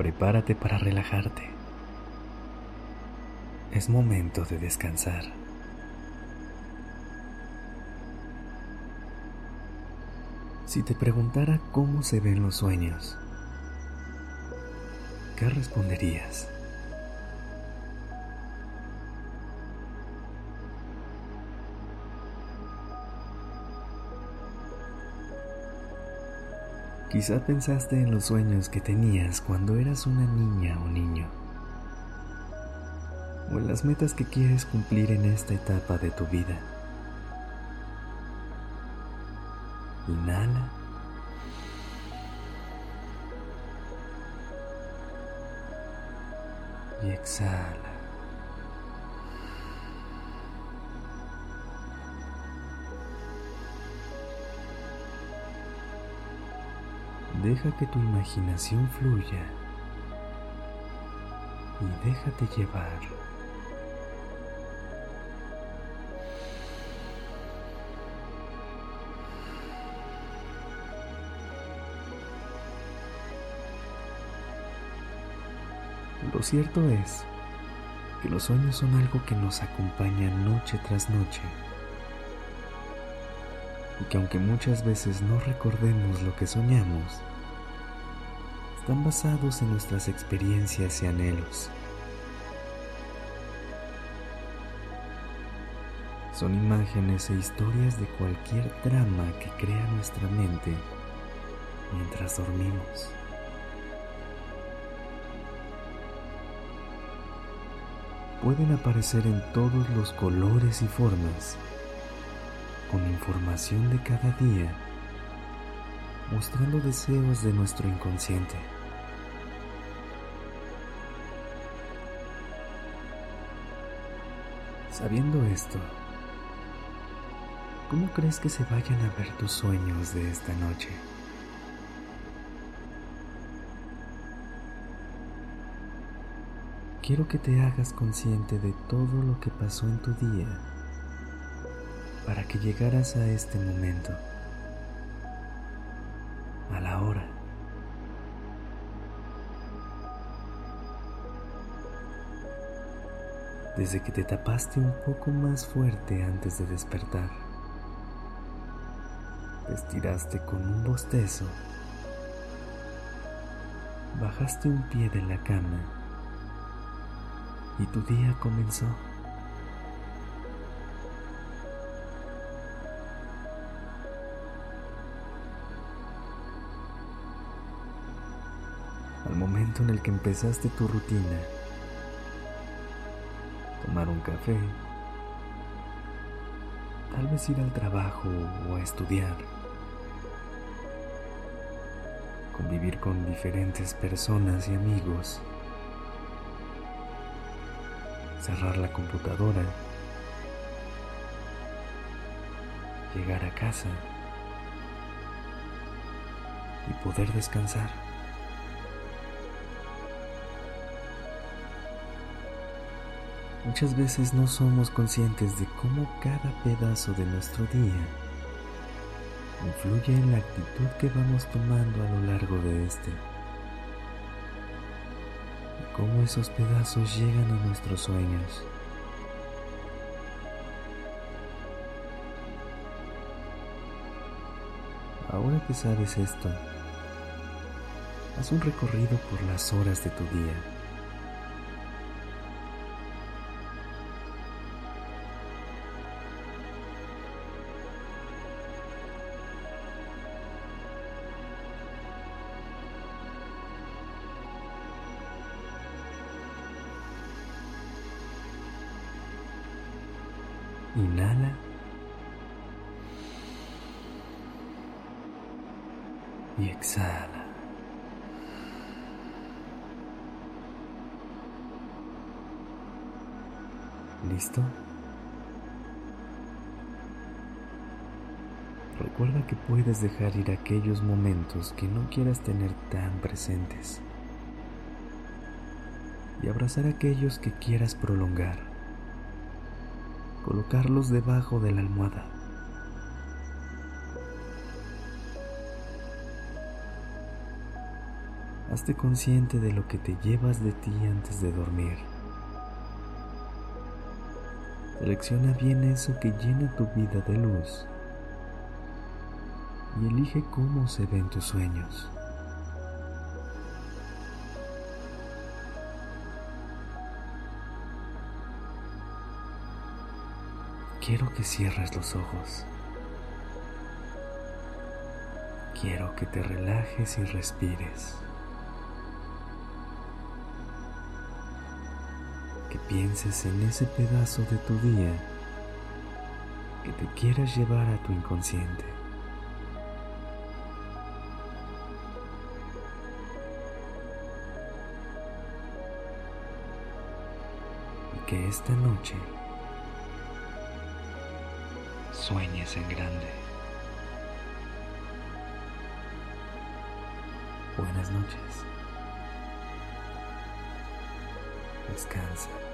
Prepárate para relajarte. Es momento de descansar. Si te preguntara cómo se ven los sueños, ¿qué responderías? Quizá pensaste en los sueños que tenías cuando eras una niña o niño, o en las metas que quieres cumplir en esta etapa de tu vida. Inhala. Y exhala. Deja que tu imaginación fluya y déjate llevar. Lo cierto es que los sueños son algo que nos acompaña noche tras noche y que aunque muchas veces no recordemos lo que soñamos, están basados en nuestras experiencias y anhelos. Son imágenes e historias de cualquier drama que crea nuestra mente mientras dormimos. Pueden aparecer en todos los colores y formas con información de cada día, mostrando deseos de nuestro inconsciente. Sabiendo esto, ¿cómo crees que se vayan a ver tus sueños de esta noche? Quiero que te hagas consciente de todo lo que pasó en tu día para que llegaras a este momento, a la hora. Desde que te tapaste un poco más fuerte antes de despertar, te estiraste con un bostezo, bajaste un pie de la cama y tu día comenzó. En el que empezaste tu rutina. Tomar un café, tal vez ir al trabajo o a estudiar, convivir con diferentes personas y amigos, cerrar la computadora, llegar a casa. Y poder descansar. Muchas veces no somos conscientes de cómo cada pedazo de nuestro día influye en la actitud que vamos tomando a lo largo de este. Y cómo esos pedazos llegan a nuestros sueños. Ahora que sabes esto, haz un recorrido por las horas de tu día. Inhala. Y exhala. ¿Listo? Recuerda que puedes dejar ir aquellos momentos que no quieras tener tan presentes y abrazar aquellos que quieras prolongar. Colocarlos debajo de la almohada. Hazte consciente de lo que te llevas de ti antes de dormir. Selecciona bien eso que llena tu vida de luz y elige cómo se ven tus sueños. Quiero que cierres los ojos. Quiero que te relajes y respires. Que pienses en ese pedazo de tu día que te quieras llevar a tu inconsciente. Y que esta noche sueñes en grande. Buenas noches. Descansa.